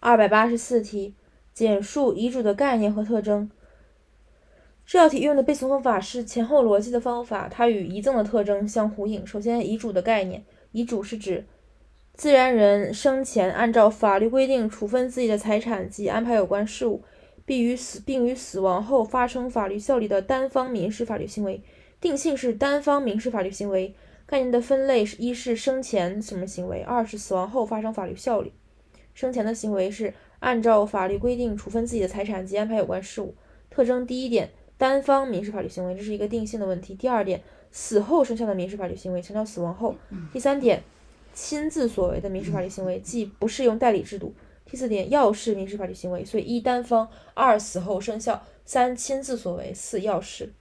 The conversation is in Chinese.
二百八十四题，简述遗嘱的概念和特征。这道题用的背诵方法是前后逻辑的方法，它与遗赠的特征相呼应。首先，遗嘱的概念，遗嘱是指自然人生前按照法律规定处分自己的财产及安排有关事务，并于死并于死亡后发生法律效力的单方民事法律行为。定性是单方民事法律行为。概念的分类是：一是生前什么行为，二是死亡后发生法律效力。生前的行为是按照法律规定处分自己的财产及安排有关事务。特征第一点。单方民事法律行为，这是一个定性的问题。第二点，死后生效的民事法律行为，强调死亡后。第三点，亲自所为的民事法律行为，即不适用代理制度。第四点，要事民事法律行为，所以一单方，二死后生效，三亲自所为，四要事。